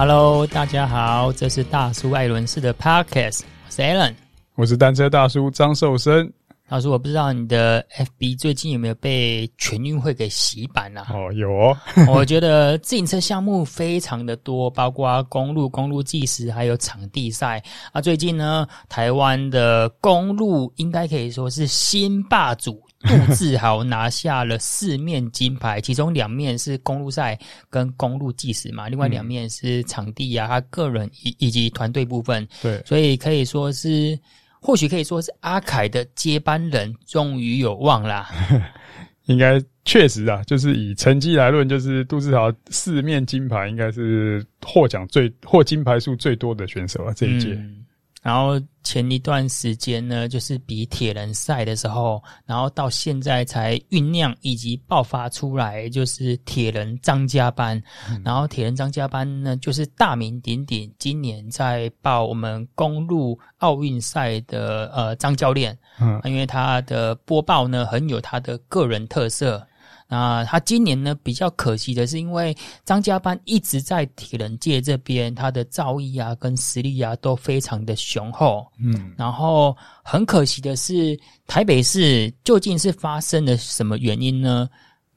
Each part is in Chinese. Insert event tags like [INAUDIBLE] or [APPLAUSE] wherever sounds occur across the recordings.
Hello，大家好，这是大叔艾伦式的 Podcast，我是 Alan，我是单车大叔张寿生。大叔，我不知道你的 FB 最近有没有被全运会给洗版啊？哦，有哦。[LAUGHS] 我觉得自行车项目非常的多，包括公路、公路计时，还有场地赛。啊，最近呢，台湾的公路应该可以说是新霸主。杜志豪拿下了四面金牌，其中两面是公路赛跟公路计时嘛，另外两面是场地啊，他个人以以及团队部分。对，所以可以说是，或许可以说是阿凯的接班人终于有望啦。[LAUGHS] 应该确实啊，就是以成绩来论，就是杜志豪四面金牌，应该是获奖最获金牌数最多的选手啊，这一届。嗯然后前一段时间呢，就是比铁人赛的时候，然后到现在才酝酿以及爆发出来，就是铁人张家班。嗯、然后铁人张家班呢，就是大名鼎鼎，今年在报我们公路奥运赛的呃张教练，嗯，因为他的播报呢很有他的个人特色。那他今年呢比较可惜的是，因为张家班一直在铁人界这边，他的造诣啊跟实力啊都非常的雄厚。嗯，然后很可惜的是，台北市究竟是发生了什么原因呢？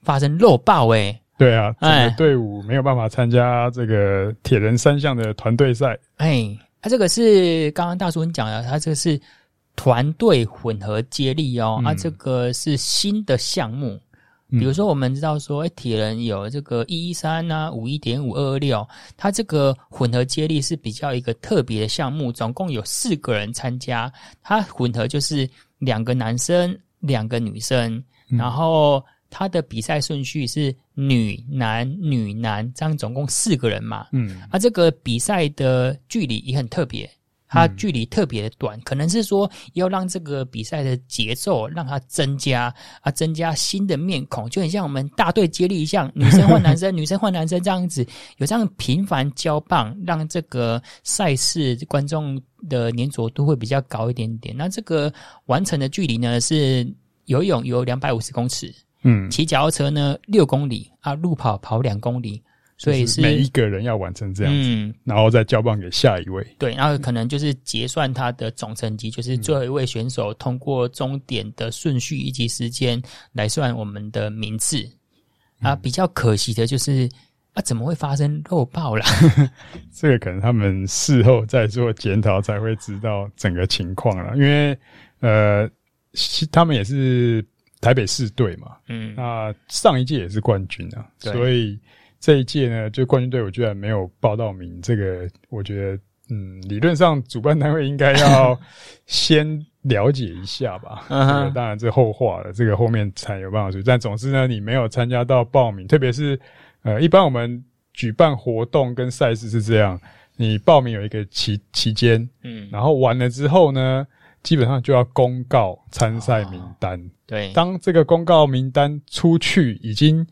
发生漏报诶、欸、对啊，这个队伍没有办法参加这个铁人三项的团队赛。哎，他、啊、这个是刚刚大叔你讲的，他这个是团队混合接力哦，嗯、啊，这个是新的项目。比如说，我们知道说，哎，铁人有这个一一三啊，五一点五二二六，它这个混合接力是比较一个特别的项目，总共有四个人参加。它混合就是两个男生，两个女生，然后它的比赛顺序是女男女男，这样总共四个人嘛。嗯，啊，这个比赛的距离也很特别。它距离特别的短，可能是说要让这个比赛的节奏让它增加啊，增加新的面孔，就很像我们大队接力一样，女生换男生，[LAUGHS] 女生换男生这样子，有这样频繁交棒，让这个赛事观众的粘着度会比较高一点点。那这个完成的距离呢，是游泳有两百五十公尺，嗯，骑脚踏车呢六公里啊，路跑跑两公里。所以是每一个人要完成这样子，嗯，然后再交棒给下一位。对，然后可能就是结算他的总成绩，就是最后一位选手通过终点的顺序以及时间来算我们的名次。嗯、啊，比较可惜的就是啊，怎么会发生漏报啦？[LAUGHS] 这个可能他们事后再做检讨才会知道整个情况了。因为呃，他们也是台北市队嘛，嗯，那上一届也是冠军啊，所以。这一届呢，就冠军队伍居然没有报到名，这个我觉得，嗯，理论上主办单位应该要先了解一下吧。[LAUGHS] 这个当然这后话了，这个后面才有办法说。但总之呢，你没有参加到报名，特别是呃，一般我们举办活动跟赛事是这样，你报名有一个期期间，嗯，然后完了之后呢，基本上就要公告参赛名单。哦，对，当这个公告名单出去，已经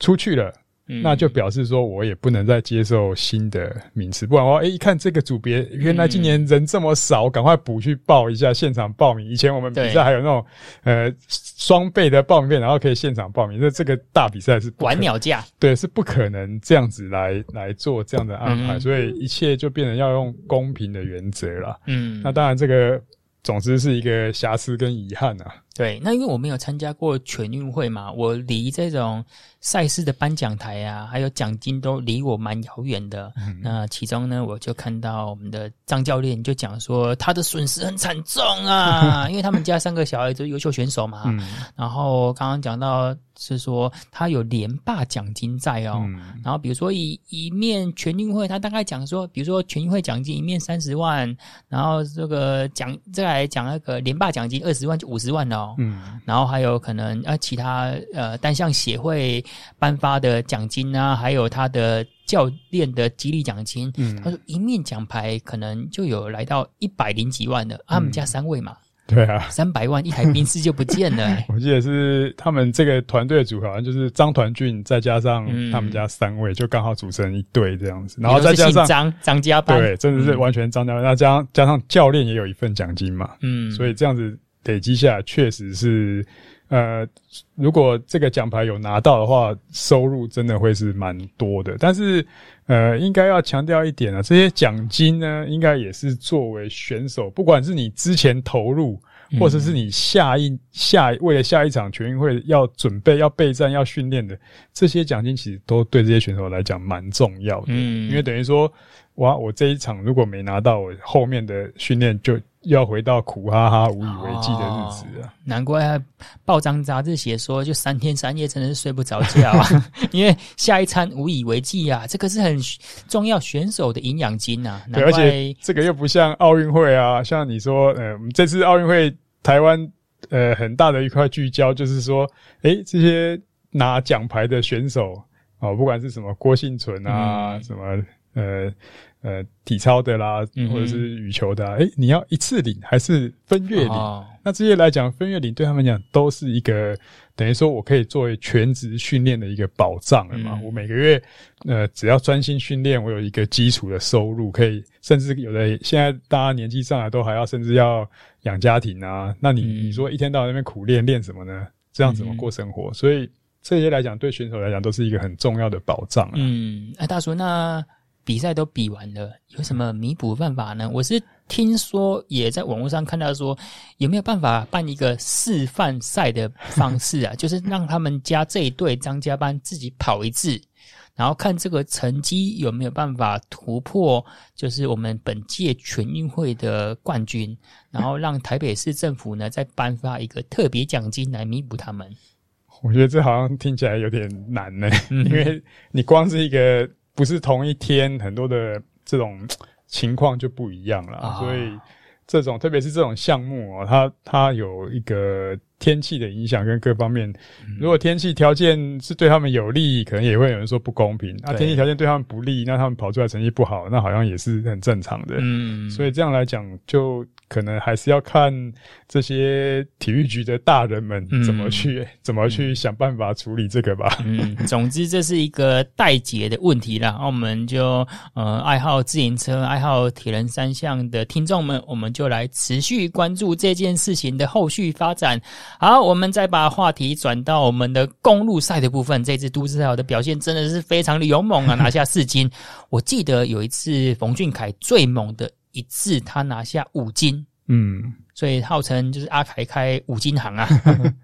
出去了。那就表示说，我也不能再接受新的名次，不然的话，诶，一看这个组别，原来今年人这么少，赶快补去报一下现场报名。以前我们比赛还有那种呃双倍的报名费，然后可以现场报名。那这个大比赛是管鸟价，对，是不可能这样子来来做这样的安排，所以一切就变成要用公平的原则了。嗯，那当然这个总之是一个瑕疵跟遗憾啊。对，那因为我没有参加过全运会嘛，我离这种赛事的颁奖台啊，还有奖金都离我蛮遥远的。嗯、那其中呢，我就看到我们的张教练就讲说，他的损失很惨重啊，[LAUGHS] 因为他们家三个小孩都优秀选手嘛。嗯、然后刚刚讲到是说他有连霸奖金在哦。嗯、然后比如说一一面全运会，他大概讲说，比如说全运会奖金一面三十万，然后这个奖再来讲那个连霸奖金二十万就五十万哦。嗯，然后还有可能啊，其他呃单项协会颁发的奖金啊，还有他的教练的激励奖金，嗯，他说一面奖牌可能就有来到一百零几万的，嗯、他们家三位嘛，对啊，三百万一台宾士就不见了、欸。[LAUGHS] 我记得是他们这个团队组合，好像就是张团俊再加上他们家三位，嗯、就刚好组成一队这样子，然后再加上张张家班，对，真的是完全张家班，那加上加上教练也有一份奖金嘛，嗯，所以这样子。累积下来确实是，呃，如果这个奖牌有拿到的话，收入真的会是蛮多的。但是，呃，应该要强调一点啊，这些奖金呢，应该也是作为选手，不管是你之前投入，或者是你下一下为了下一场全运会要准备、要备战、要训练的这些奖金，其实都对这些选手来讲蛮重要的。嗯，因为等于说，哇，我这一场如果没拿到，我后面的训练就。要回到苦哈哈、无以为继的日子啊！难怪报章杂志写说，就三天三夜真的是睡不着觉啊！[LAUGHS] 因为下一餐无以为继啊，这个是很重要选手的营养金啊。对，而且这个又不像奥运会啊，像你说，呃，我们这次奥运会台湾呃很大的一块聚焦就是说，诶，这些拿奖牌的选手哦，不管是什么郭幸存啊，嗯、什么呃。呃，体操的啦，或者是羽球的，啊，诶、嗯欸，你要一次领还是分月领？哦、那这些来讲，分月领对他们讲都是一个等于说我可以作为全职训练的一个保障了嘛。嗯、我每个月呃，只要专心训练，我有一个基础的收入，可以甚至有的现在大家年纪上来都还要甚至要养家庭啊。那你、嗯、你说一天到晚那边苦练练什么呢？这样怎么过生活？嗯、所以这些来讲，对选手来讲都是一个很重要的保障啊。嗯，哎，大叔那。比赛都比完了，有什么弥补办法呢？我是听说也在网络上看到说，有没有办法办一个示范赛的方式啊？[LAUGHS] 就是让他们家这一队张家班自己跑一次，然后看这个成绩有没有办法突破，就是我们本届全运会的冠军，然后让台北市政府呢再颁发一个特别奖金来弥补他们。我觉得这好像听起来有点难呢，[LAUGHS] 因为你光是一个。不是同一天，很多的这种情况就不一样了，所以这种特别是这种项目哦，它它有一个。天气的影响跟各方面，如果天气条件是对他们有利，可能也会有人说不公平。那天气条件对他们不利，那他们跑出来成绩不好，那好像也是很正常的。嗯，所以这样来讲，就可能还是要看这些体育局的大人们怎么去、嗯、怎么去想办法处理这个吧。嗯，总之这是一个待解的问题啦。那我们就呃，爱好自行车、爱好铁人三项的听众们，我们就来持续关注这件事情的后续发展。好，我们再把话题转到我们的公路赛的部分。这次都市赛的表现真的是非常的勇猛啊，拿下四金。我记得有一次冯俊凯最猛的一次，他拿下五金。嗯，所以号称就是阿凯开五金行啊。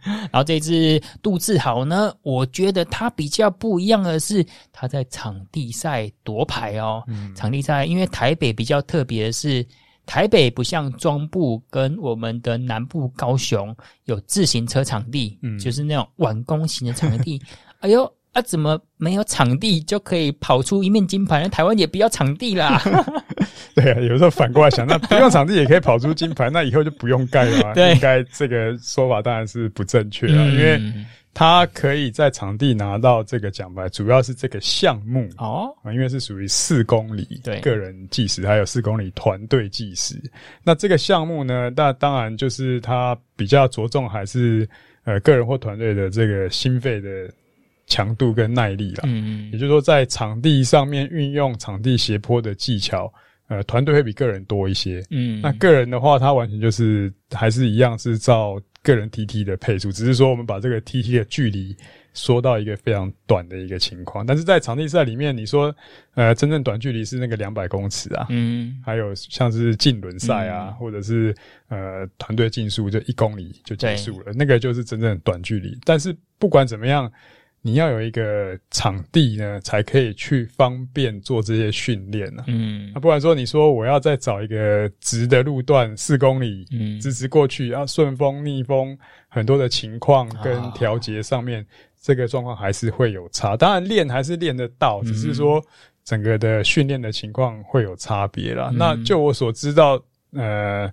然后这次杜志豪呢，我觉得他比较不一样的是，他在场地赛夺牌哦。嗯，场地赛因为台北比较特别的是。台北不像中部跟我们的南部高雄有自行车场地，嗯，就是那种晚工型的场地。[LAUGHS] 哎呦，啊，怎么没有场地就可以跑出一面金牌？那台湾也不要场地啦。[LAUGHS] 对啊，有时候反过来想，那不用场地也可以跑出金牌，那以后就不用盖了吗？[LAUGHS] 对，应该这个说法当然是不正确啊，嗯，因为。他可以在场地拿到这个奖牌，主要是这个项目哦，因为是属于四公里对个人计时，还有四公里团队计时。那这个项目呢，那当然就是他比较着重还是呃个人或团队的这个心肺的强度跟耐力啦。嗯，也就是说，在场地上面运用场地斜坡的技巧，呃，团队会比个人多一些。嗯，那个人的话，他完全就是还是一样是照。个人 TT 的配速，只是说我们把这个 TT 的距离缩到一个非常短的一个情况，但是在场地赛里面，你说呃，真正短距离是那个两百公尺啊，嗯，还有像是竞轮赛啊，嗯、或者是呃团队竞速，就一公里就结束了，那个就是真正短距离。但是不管怎么样。你要有一个场地呢，才可以去方便做这些训练呢。嗯，那不然说你说我要再找一个直的路段四公里，嗯，直直过去，要顺风逆风，很多的情况跟调节上面，哦、这个状况还是会有差。当然练还是练得到，只是说整个的训练的情况会有差别啦。嗯、那就我所知道，呃，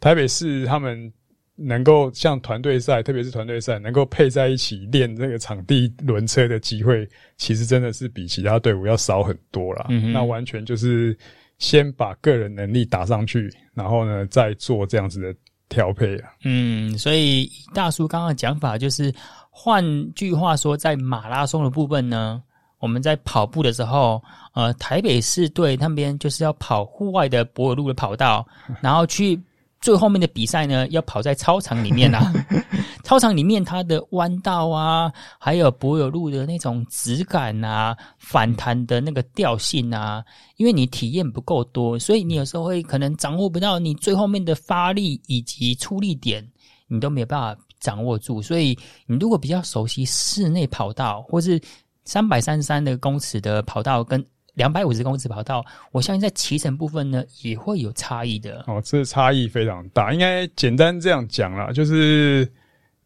台北市他们。能够像团队赛，特别是团队赛，能够配在一起练这个场地轮车的机会，其实真的是比其他队伍要少很多啦。嗯，那完全就是先把个人能力打上去，然后呢，再做这样子的调配啊。嗯，所以大叔刚刚的讲法就是，换句话说，在马拉松的部分呢，我们在跑步的时候，呃，台北市队那边就是要跑户外的柏油路的跑道，然后去。最后面的比赛呢，要跑在操场里面啊。[LAUGHS] 操场里面它的弯道啊，还有柏油路的那种质感啊，反弹的那个调性啊，因为你体验不够多，所以你有时候会可能掌握不到你最后面的发力以及出力点，你都没有办法掌握住。所以你如果比较熟悉室内跑道，或是三百三十三的公尺的跑道跟两百五十公尺跑道，我相信在骑乘部分呢也会有差异的。哦，这差异非常大。应该简单这样讲啦，就是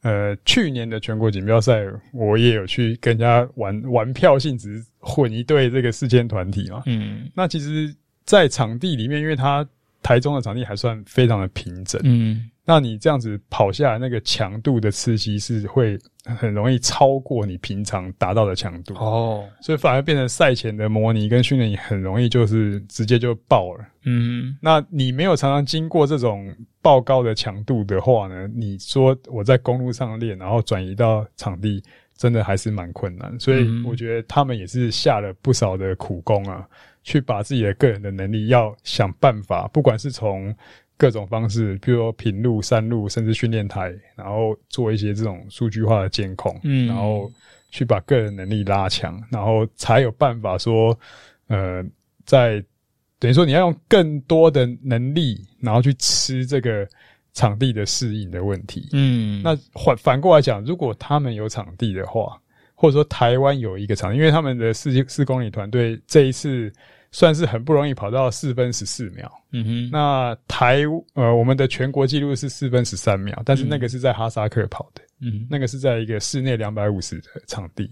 呃，去年的全国锦标赛，我也有去跟人家玩玩票性质混一队这个四千团体嘛。嗯，那其实，在场地里面，因为它台中的场地还算非常的平整。嗯。那你这样子跑下来，那个强度的刺激是会很容易超过你平常达到的强度哦，所以反而变成赛前的模拟跟训练，很容易就是直接就爆了。嗯，那你没有常常经过这种爆高的强度的话呢？你说我在公路上练，然后转移到场地，真的还是蛮困难。所以我觉得他们也是下了不少的苦功啊，去把自己的个人的能力要想办法，不管是从各种方式，比如说平路、山路，甚至训练台，然后做一些这种数据化的监控，嗯，然后去把个人能力拉强，然后才有办法说，呃，在等于说你要用更多的能力，然后去吃这个场地的适应的问题。嗯，那反反过来讲，如果他们有场地的话，或者说台湾有一个场地，因为他们的四四公里团队这一次。算是很不容易跑到四分十四秒。嗯哼，那台呃，我们的全国纪录是四分十三秒，但是那个是在哈萨克跑的。嗯，那个是在一个室内两百五十的场地。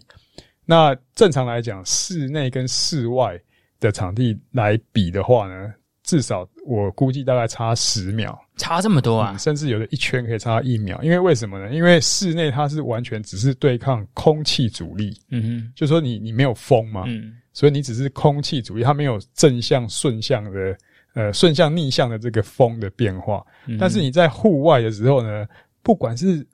那正常来讲，室内跟室外的场地来比的话呢，至少我估计大概差十秒，差这么多啊？嗯，甚至有的一圈可以差一秒。因为为什么呢？因为室内它是完全只是对抗空气阻力。嗯哼，就说你你没有风嘛。嗯。所以你只是空气阻力，它没有正向、顺向的，呃，顺向、逆向的这个风的变化。嗯、但是你在户外的时候呢，不管是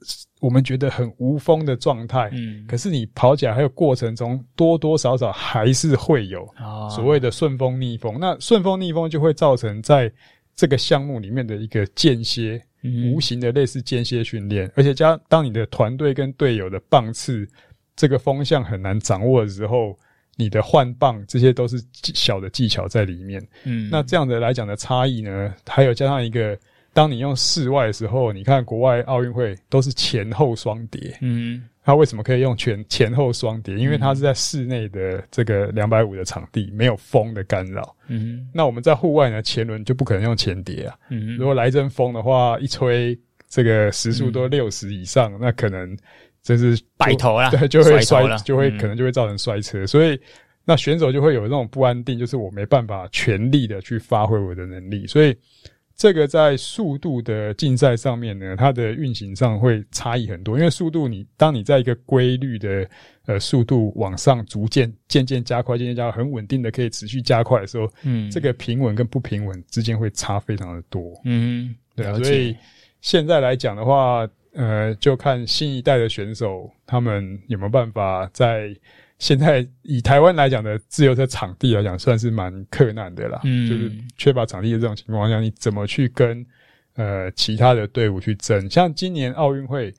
我们觉得很无风的状态，嗯，可是你跑起来还有过程中多多少少还是会有所谓的顺风逆风。哦、那顺风逆风就会造成在这个项目里面的一个间歇，嗯、无形的类似间歇训练，而且加当你的团队跟队友的棒次这个风向很难掌握的时候。你的换棒，这些都是小的技巧在里面。嗯，那这样的来讲的差异呢，还有加上一个，当你用室外的时候，你看国外奥运会都是前后双叠。嗯，它为什么可以用前前后双叠？因为它是在室内的这个两百五的场地，没有风的干扰。嗯，那我们在户外呢，前轮就不可能用前叠啊。嗯，如果来一阵风的话，一吹这个时速都六十以上，嗯、那可能。真是摆头啊，对，就 [LAUGHS] 会摔，就会可能就会造成摔车，嗯、所以那选手就会有这种不安定，就是我没办法全力的去发挥我的能力，所以这个在速度的竞赛上面呢，它的运行上会差异很多。因为速度你，你当你在一个规律的呃速度往上逐渐渐渐加快，渐渐加快，很稳定的可以持续加快的时候，嗯，这个平稳跟不平稳之间会差非常的多，嗯，对啊，所以现在来讲的话。呃，就看新一代的选手他们有没有办法在现在以台湾来讲的自由车场地来讲，算是蛮困难的啦。嗯，就是缺乏场地的这种情况下，你怎么去跟呃其他的队伍去争？像今年奥运会，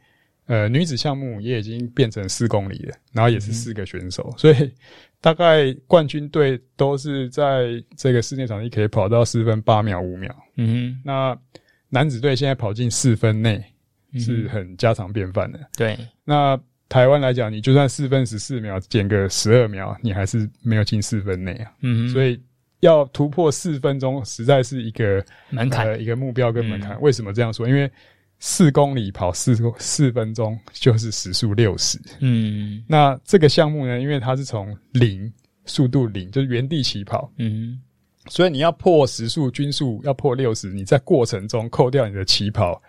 呃，女子项目也已经变成四公里了，然后也是四个选手，嗯、所以大概冠军队都是在这个室内场地可以跑到四分八秒五秒。嗯，那男子队现在跑进四分内。是很家常便饭的。对，那台湾来讲，你就算四分十四秒减个十二秒，你还是没有进四分内啊。嗯，所以要突破四分钟，实在是一个门槛、呃，一个目标跟门槛。嗯、为什么这样说？因为四公里跑四四分钟就是时速六十。嗯，那这个项目呢，因为它是从零速度零，就是原地起跑。嗯，所以你要破时速均速要破六十，你在过程中扣掉你的起跑。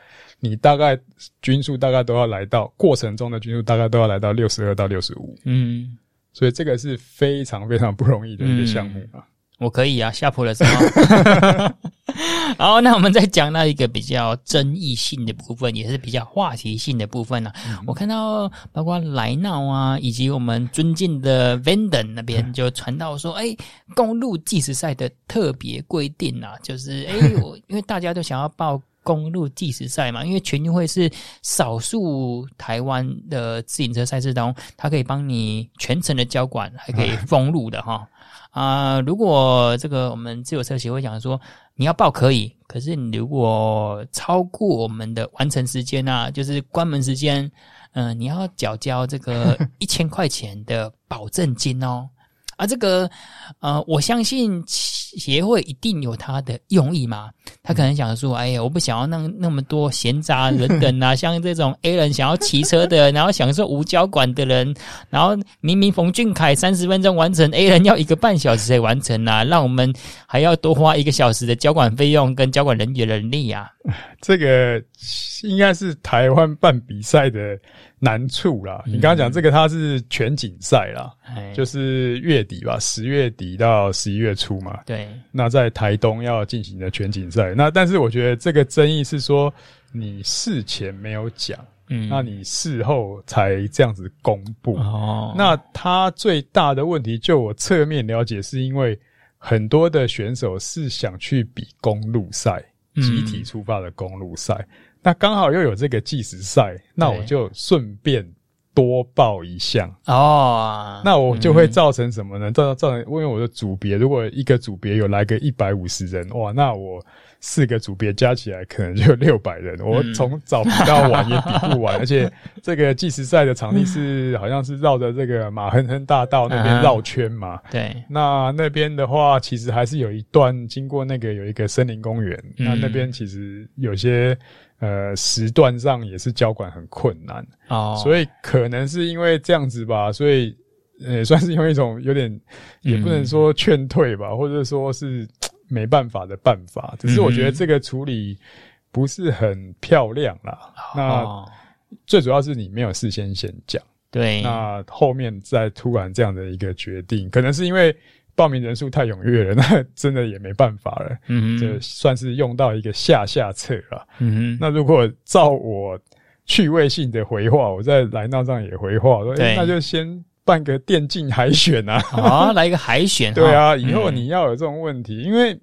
你大概均数大概都要来到过程中的均数大概都要来到六十二到六十五，嗯，所以这个是非常非常不容易的一个项目啊。我可以啊，下坡的时候。[LAUGHS] 好，那我们再讲到一个比较争议性的部分，也是比较话题性的部分呢、啊。嗯、我看到包括莱纳啊，以及我们尊敬的 Vanden 那边 [LAUGHS] 就传到说，哎、欸，公路计时赛的特别规定啊，就是哎、欸，我因为大家都想要报。公路计时赛嘛，因为全运会是少数台湾的自行车赛事当中，它可以帮你全程的交管，还可以封路的哈。啊、呃，如果这个我们自由车协会讲说，你要报可以，可是你如果超过我们的完成时间啊，就是关门时间，嗯、呃，你要缴交这个 [LAUGHS] 一千块钱的保证金哦。啊，这个，呃，我相信协会一定有他的用意嘛。他可能想说，哎呀，我不想要那那么多闲杂人等啊，[LAUGHS] 像这种 A 人想要骑车的，然后享受无交管的人，然后明明冯俊凯三十分钟完成，A 人要一个半小时才完成啊，让我们还要多花一个小时的交管费用跟交管人员人力啊。这个应该是台湾办比赛的。难处啦，你刚刚讲这个，它是全景赛啦，嗯、就是月底吧，十月底到十一月初嘛。对，那在台东要进行的全景赛，那但是我觉得这个争议是说，你事前没有讲，嗯，那你事后才这样子公布。哦，那它最大的问题，就我侧面了解，是因为很多的选手是想去比公路赛，集体出发的公路赛。嗯那刚好又有这个计时赛，那我就顺便多报一项哦。那我就会造成什么呢？造造成，因为我的组别，如果一个组别有来个一百五十人，哇，那我四个组别加起来可能就 [LAUGHS] 六百人，我从早比到晚也比不完。[LAUGHS] 而且这个计时赛的场地是好像是绕着这个马亨亨大道那边绕圈嘛。对。那那边的话，其实还是有一段经过那个有一个森林公园，那那边其实有些。呃，时段上也是交管很困难哦，所以可能是因为这样子吧，所以也，[LAUGHS] 算是用一种有点也不能说劝退吧，嗯、或者说是没办法的办法。只是我觉得这个处理不是很漂亮啦。嗯、那最主要是你没有事先先讲，对，那后面再突然这样的一个决定，可能是因为。报名人数太踊跃了，[LAUGHS] 那真的也没办法了。嗯哼，这算是用到一个下下策了。嗯哼，那如果照我趣味性的回话，我在来那上也回话说，欸，那就先办个电竞海选啊！[LAUGHS] 啊，来一个海选。[LAUGHS] 对啊，以后你要有这种问题，因为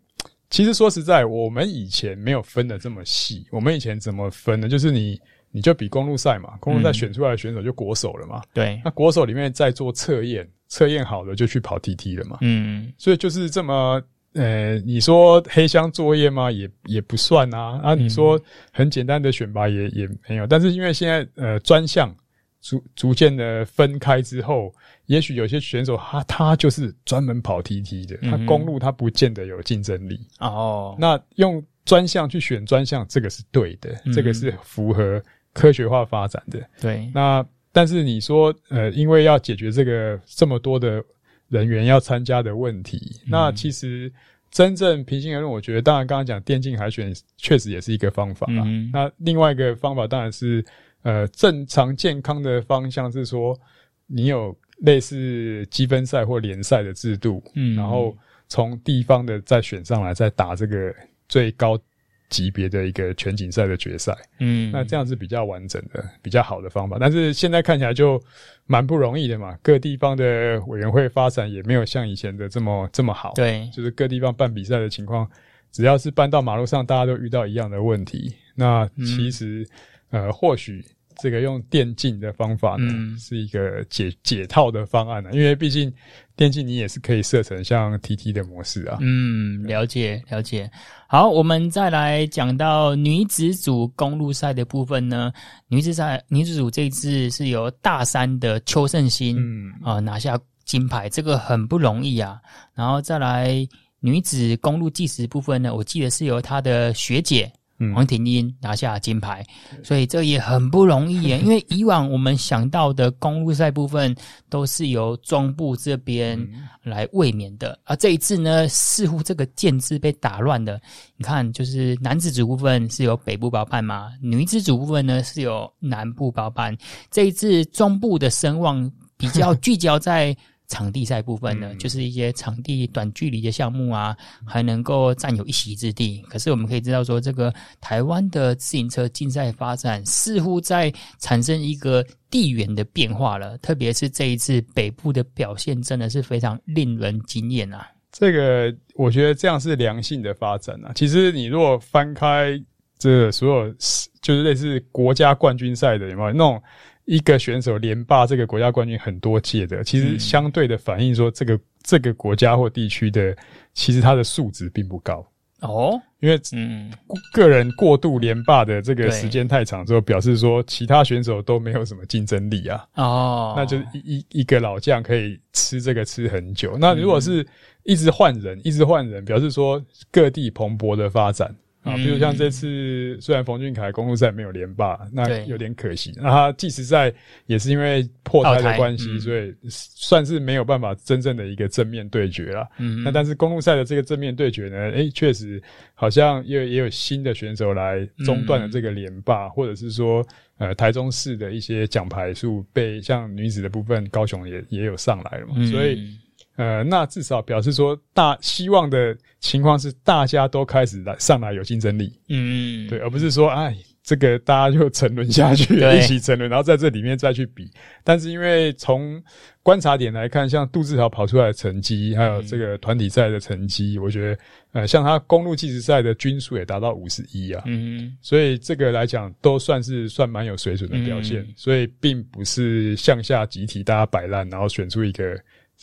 其实说实在，我们以前没有分的这么细。我们以前怎么分呢？就是你你就比公路赛嘛，公路赛选出来的选手就国手了嘛。对，那国手里面再做测验。测验好了就去跑 TT 了嘛，嗯，所以就是这么，呃，你说黑箱作业吗？也也不算啊。啊，你说很简单的选拔也也没有。但是因为现在呃专项逐逐渐的分开之后，也许有些选手他他就是专门跑 TT 的，他公路他不见得有竞争力哦。那用专项去选专项，这个是对的，这个是符合科学化发展的。对，那。但是你说，呃，因为要解决这个这么多的人员要参加的问题，嗯、那其实真正平心而论，我觉得，当然刚刚讲电竞海选确实也是一个方法啦。嗯、那另外一个方法当然是，呃，正常健康的方向是说，你有类似积分赛或联赛的制度，嗯，然后从地方的再选上来，再打这个最高。级别的一个全锦赛的决赛，嗯，那这样是比较完整的、比较好的方法。但是现在看起来就蛮不容易的嘛，各地方的委员会发展也没有像以前的这么这么好。对，就是各地方办比赛的情况，只要是搬到马路上，大家都遇到一样的问题。那其实，嗯、呃，或许。这个用电竞的方法呢，嗯、是一个解解套的方案呢、啊，因为毕竟电竞你也是可以设成像 TT 的模式啊。嗯，了解了解。好，我们再来讲到女子组公路赛的部分呢。女子赛女子组这一次是由大三的邱胜新嗯啊、呃、拿下金牌，这个很不容易啊。然后再来女子公路计时部分呢，我记得是由她的学姐。黄婷英拿下金牌，所以这也很不容易耶。[LAUGHS] 因为以往我们想到的公路赛部分都是由中部这边来卫冕的，而这一次呢，似乎这个建制被打乱了。你看，就是男子组部分是由北部包办嘛，女子组部分呢是由南部包办。这一次中部的声望比较聚焦在。场地赛部分呢，嗯、就是一些场地短距离的项目啊，还能够占有一席之地。可是我们可以知道说，这个台湾的自行车竞赛发展似乎在产生一个地缘的变化了。特别是这一次北部的表现，真的是非常令人惊艳啊！这个我觉得这样是良性的发展啊。其实你如果翻开这所有就是类似国家冠军赛的有没有那种一个选手连霸这个国家冠军很多届的？其实相对的反映说，这个这个国家或地区的其实他的素质并不高。哦，因为嗯，个人过度连霸的这个时间太长之后，表示说其他选手都没有什么竞争力啊。哦，那就是一一一个老将可以吃这个吃很久。那如果是一直换人，一直换人，表示说各地蓬勃的发展。啊，比如像这次，虽然冯俊凯公路赛没有连霸，那有点可惜。那他计时赛也是因为破胎的关系，所以算是没有办法真正的一个正面对决了。嗯，那但是公路赛的这个正面对决呢，诶、欸，确实好像也也有新的选手来中断了这个连霸，或者是说，呃，台中市的一些奖牌数被像女子的部分，高雄也也有上来了嘛，所以。呃，那至少表示说，大希望的情况是大家都开始来上来有竞争力，嗯，对，而不是说，哎，这个大家就沉沦下去，一起沉沦，然后在这里面再去比。但是因为从观察点来看，像杜志豪跑出来的成绩，还有这个团体赛的成绩，嗯，我觉得，呃，像他公路计时赛的均数也达到五十一啊，嗯，所以这个来讲都算是算蛮有水准的表现，嗯，所以并不是向下集体大家摆烂，然后选出一个。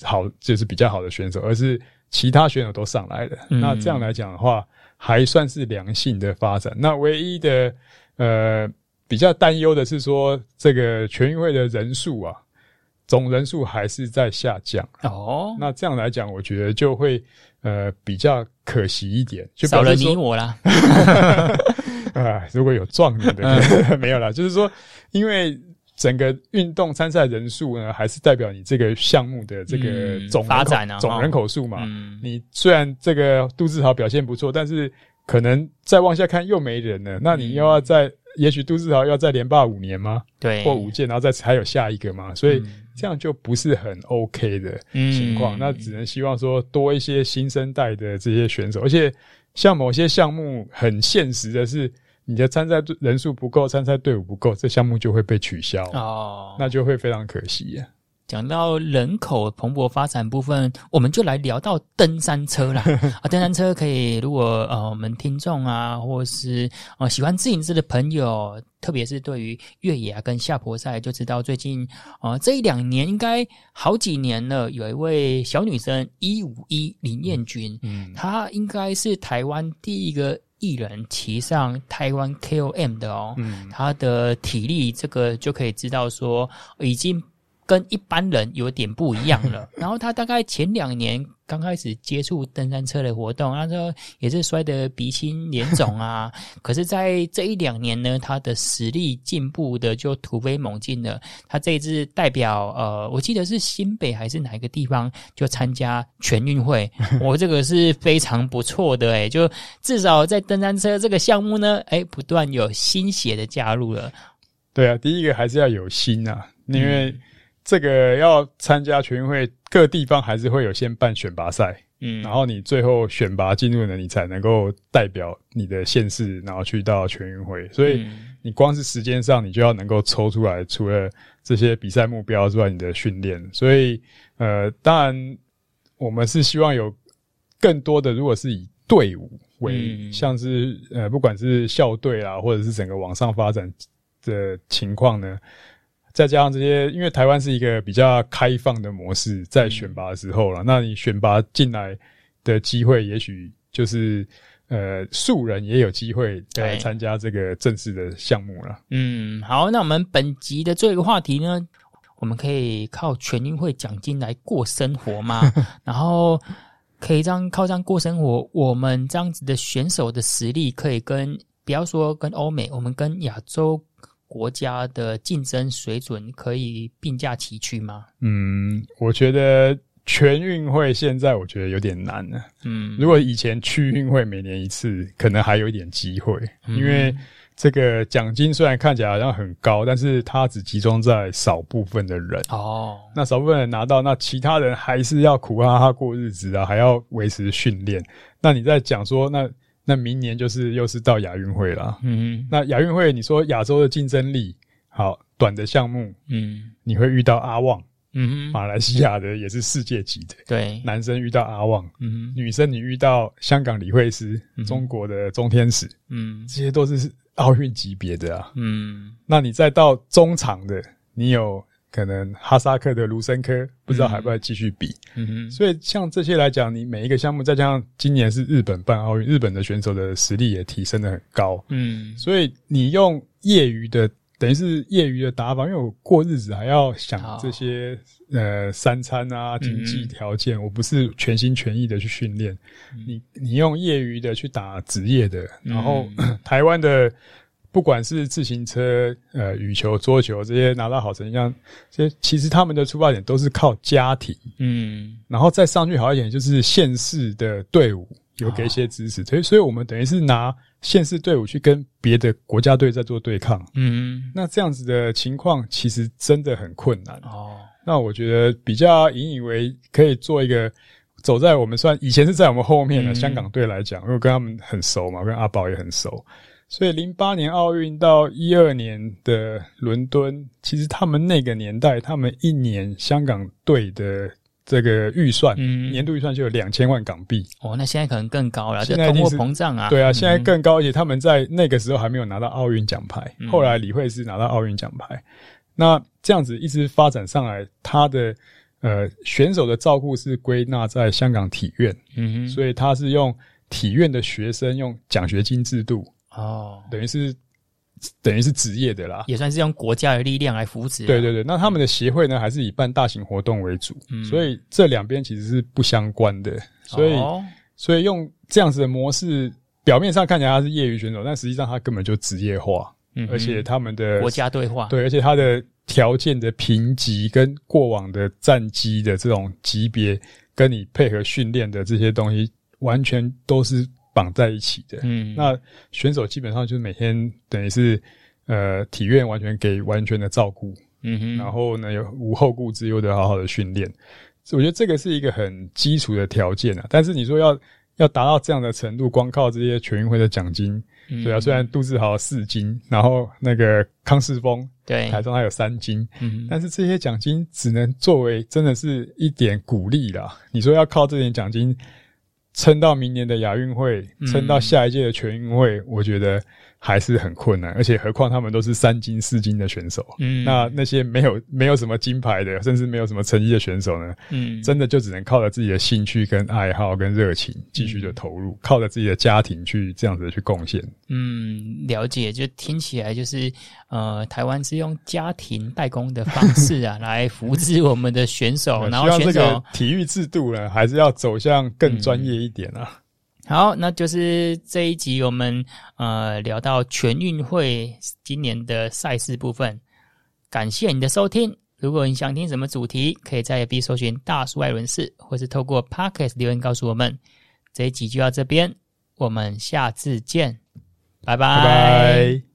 好，就是比较好的选手，而是其他选手都上来了。嗯、那这样来讲的话，还算是良性的发展。那唯一的呃比较担忧的是说，这个全运会的人数啊，总人数还是在下降。哦，那这样来讲，我觉得就会呃比较可惜一点，就少了你我啦。[LAUGHS] 啊，如果有状元的，嗯、[LAUGHS] 没有啦，就是说，因为。整个运动参赛人数呢，还是代表你这个项目的这个总发展啊、总人口数嘛。嗯、你虽然这个杜志豪表现不错，但是可能再往下看又没人了。那你又要再，嗯、也许杜志豪要再连霸五年吗？对，或五届，然后再还有下一个嘛？所以这样就不是很 OK 的情况。嗯、那只能希望说多一些新生代的这些选手，而且像某些项目很现实的是。你的参赛人数不够，参赛队伍不够，这项目就会被取消哦，那就会非常可惜。讲到人口蓬勃发展部分，我们就来聊到登山车啦。[LAUGHS] 啊，登山车可以，如果呃我们听众啊，或是呃喜欢自行车的朋友，特别是对于越野啊跟下坡赛，就知道最近呃这一两年应该好几年了，有一位小女生一五一林彦君，嗯，她应该是台湾第一个。艺人骑上台湾 KOM 的哦，嗯，他的体力这个就可以知道说已经跟一般人有点不一样了。[LAUGHS] 然后他大概前两年。刚开始接触登山车的活动，那时候也是摔得鼻青脸肿啊。[LAUGHS] 可是，在这一两年呢，他的实力进步的就突飞猛进了。他这一次代表呃，我记得是新北还是哪一个地方，就参加全运会。[LAUGHS] 我这个是非常不错的诶、欸、就至少在登山车这个项目呢，诶不断有新血的加入了。对啊，第一个还是要有心啊，因为。这个要参加全运会，各地方还是会有先办选拔赛，嗯，然后你最后选拔进入呢，你才能够代表你的县市，然后去到全运会。所以你光是时间上，你就要能够抽出来，除了这些比赛目标之外，你的训练。所以，呃，当然我们是希望有更多的，如果是以队伍为，像是呃，不管是校队啊，或者是整个往上发展的情况呢。再加上这些，因为台湾是一个比较开放的模式，在选拔的时候了，嗯、那你选拔进来的机会，也许就是呃素人也有机会来参加这个正式的项目了。嗯，好，那我们本集的最后一个话题呢，我们可以靠全运会奖金来过生活吗？[LAUGHS] 然后可以这样靠这样过生活，我们这样子的选手的实力可以跟，不要说跟欧美，我们跟亚洲。国家的竞争水准可以并驾齐驱吗？嗯，我觉得全运会现在我觉得有点难了。嗯，如果以前区运会每年一次，可能还有一点机会，嗯、因为这个奖金虽然看起来好像很高，但是它只集中在少部分的人。哦，那少部分人拿到，那其他人还是要苦哈哈过日子啊，还要维持训练。那你在讲说那？那明年就是又是到亚运会了，嗯，那亚运会你说亚洲的竞争力好短的项目，嗯，你会遇到阿旺，嗯哼，马来西亚的也是世界级的。对，男生遇到阿旺，嗯哼，女生你遇到香港李慧诗，嗯中国的钟天使，嗯这些都是奥运级别的啊。嗯，那你再到中场的，你有可能哈萨克的卢森科，不知道还不还继续比。嗯哼，所以像这些来讲，你每一个项目，再加上今年是日本办奥运，日本的选手的实力也提升的很高。嗯，所以你用业余的。等于是业余的打法，因为我过日子还要想这些呃三餐啊、经济条件，嗯、我不是全心全意的去训练。嗯、你你用业余的去打职业的，然后、嗯、台湾的不管是自行车、呃羽球、桌球这些拿到好成绩，像这些其实他们的出发点都是靠家庭，嗯，然后再上去好一点，就是县市的队伍有给一些支持，所以所以我们等于是拿。县市队伍去跟别的国家队在做对抗，嗯，那这样子的情况其实真的很困难。哦。那我觉得比较引以为可以做一个走在我们算以前是在我们后面的香港队来讲，因为跟他们很熟嘛，跟阿宝也很熟，所以零八年奥运到一二年的伦敦，其实他们那个年代，他们一年香港队的。这个预算，嗯，年度预算就有两千万港币。哦，那现在可能更高了，现在通货膨胀啊。对啊，现在更高，而且他们在那个时候还没有拿到奥运奖牌，嗯、后来李慧诗拿到奥运奖牌。那这样子一直发展上来，他的呃选手的照顾是归纳在香港体院，嗯哼，所以他是用体院的学生用奖学金制度，哦，等于是。等于是职业的啦，也算是用国家的力量来扶持。对对对，那他们的协会呢，还是以办大型活动为主，嗯、所以这两边其实是不相关的。所以，哦、所以用这样子的模式，表面上看起来他是业余选手，但实际上他根本就职业化，嗯、而且他们的国家对话，对，而且他的条件的评级跟过往的战绩的这种级别，跟你配合训练的这些东西，完全都是。绑在一起的，嗯，那选手基本上就是每天等于是，呃，体院完全给完全的照顾，嗯哼，然后呢，有无后顾之忧的好好的训练，我觉得这个是一个很基础的条件啊。但是你说要要达到这样的程度，光靠这些全运会的奖金，嗯、对啊，虽然杜志豪四金，然后那个康世峰对台中还有三金，嗯，但是这些奖金只能作为真的是一点鼓励啦。你说要靠这点奖金。撑到明年的亚运会，撑到下一届的全运会，嗯、我觉得还是很困难。而且何况他们都是三金四金的选手，嗯，那那些没有没有什么金牌的，甚至没有什么成绩的选手呢，嗯，真的就只能靠着自己的兴趣跟爱好跟热情继续的投入，嗯、靠着自己的家庭去这样子的去贡献。嗯，了解，就听起来就是呃，台湾是用家庭代工的方式啊，[LAUGHS] 来扶持我们的选手，然后选手这个体育制度呢，还是要走向更专业一点啊。好，那就是这一集我们呃聊到全运会今年的赛事部分。感谢你的收听，如果你想听什么主题，可以在 FB 搜寻大叔爱轮事，或是透过 Podcast 留言告诉我们。这一集就到这边，我们下次见，拜拜。